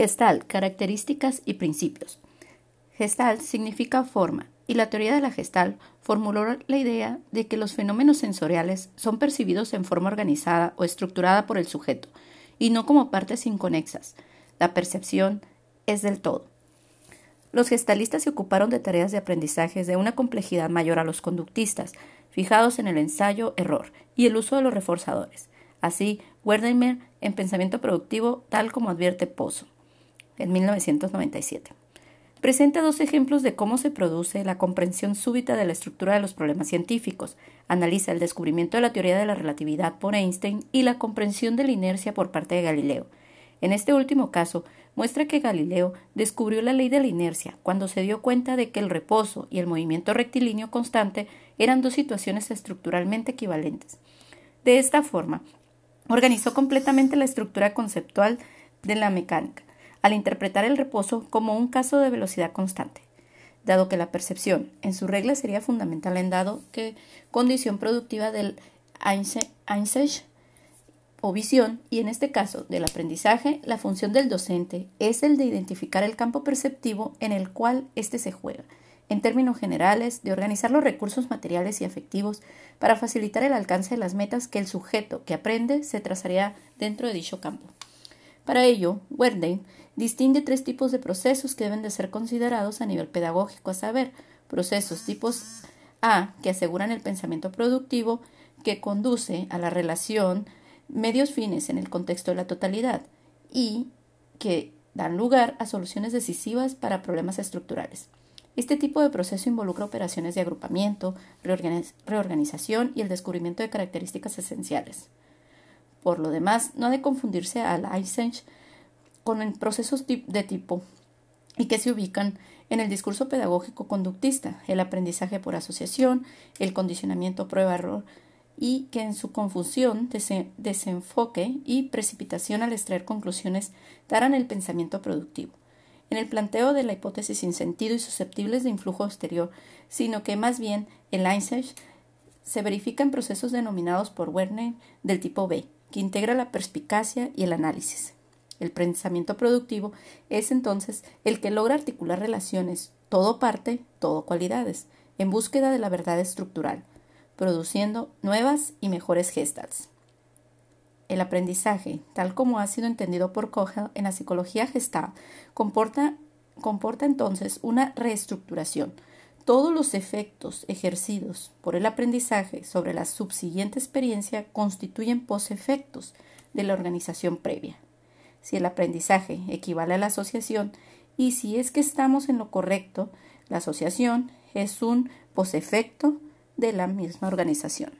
Gestalt, características y principios. Gestalt significa forma, y la teoría de la Gestalt formuló la idea de que los fenómenos sensoriales son percibidos en forma organizada o estructurada por el sujeto, y no como partes inconexas. La percepción es del todo. Los gestalistas se ocuparon de tareas de aprendizaje de una complejidad mayor a los conductistas, fijados en el ensayo-error y el uso de los reforzadores. Así, Wertheimer en Pensamiento Productivo, tal como advierte Pozo, en 1997. Presenta dos ejemplos de cómo se produce la comprensión súbita de la estructura de los problemas científicos. Analiza el descubrimiento de la teoría de la relatividad por Einstein y la comprensión de la inercia por parte de Galileo. En este último caso, muestra que Galileo descubrió la ley de la inercia cuando se dio cuenta de que el reposo y el movimiento rectilíneo constante eran dos situaciones estructuralmente equivalentes. De esta forma, organizó completamente la estructura conceptual de la mecánica, al interpretar el reposo como un caso de velocidad constante, dado que la percepción en su regla sería fundamental en dado que condición productiva del Einstein o visión, y en este caso del aprendizaje, la función del docente es el de identificar el campo perceptivo en el cual éste se juega, en términos generales, de organizar los recursos materiales y afectivos para facilitar el alcance de las metas que el sujeto que aprende se trazaría dentro de dicho campo. Para ello, Wertheim distingue tres tipos de procesos que deben de ser considerados a nivel pedagógico, a saber, procesos tipos A, que aseguran el pensamiento productivo, que conduce a la relación medios fines en el contexto de la totalidad y que dan lugar a soluciones decisivas para problemas estructurales. Este tipo de proceso involucra operaciones de agrupamiento, reorganización y el descubrimiento de características esenciales. Por lo demás, no ha de confundirse al Eisenach con procesos de tipo y que se ubican en el discurso pedagógico conductista, el aprendizaje por asociación, el condicionamiento prueba-error y que en su confusión, desenfoque y precipitación al extraer conclusiones darán el pensamiento productivo. En el planteo de la hipótesis sin sentido y susceptibles de influjo exterior, sino que más bien en Einstein se verifican procesos denominados por Werner del tipo B, que integra la perspicacia y el análisis. El pensamiento productivo es entonces el que logra articular relaciones todo parte, todo cualidades, en búsqueda de la verdad estructural, produciendo nuevas y mejores gestals. El aprendizaje, tal como ha sido entendido por Kogel en la psicología gestal, comporta, comporta entonces una reestructuración. Todos los efectos ejercidos por el aprendizaje sobre la subsiguiente experiencia constituyen posefectos de la organización previa si el aprendizaje equivale a la asociación y si es que estamos en lo correcto, la asociación es un posefecto de la misma organización.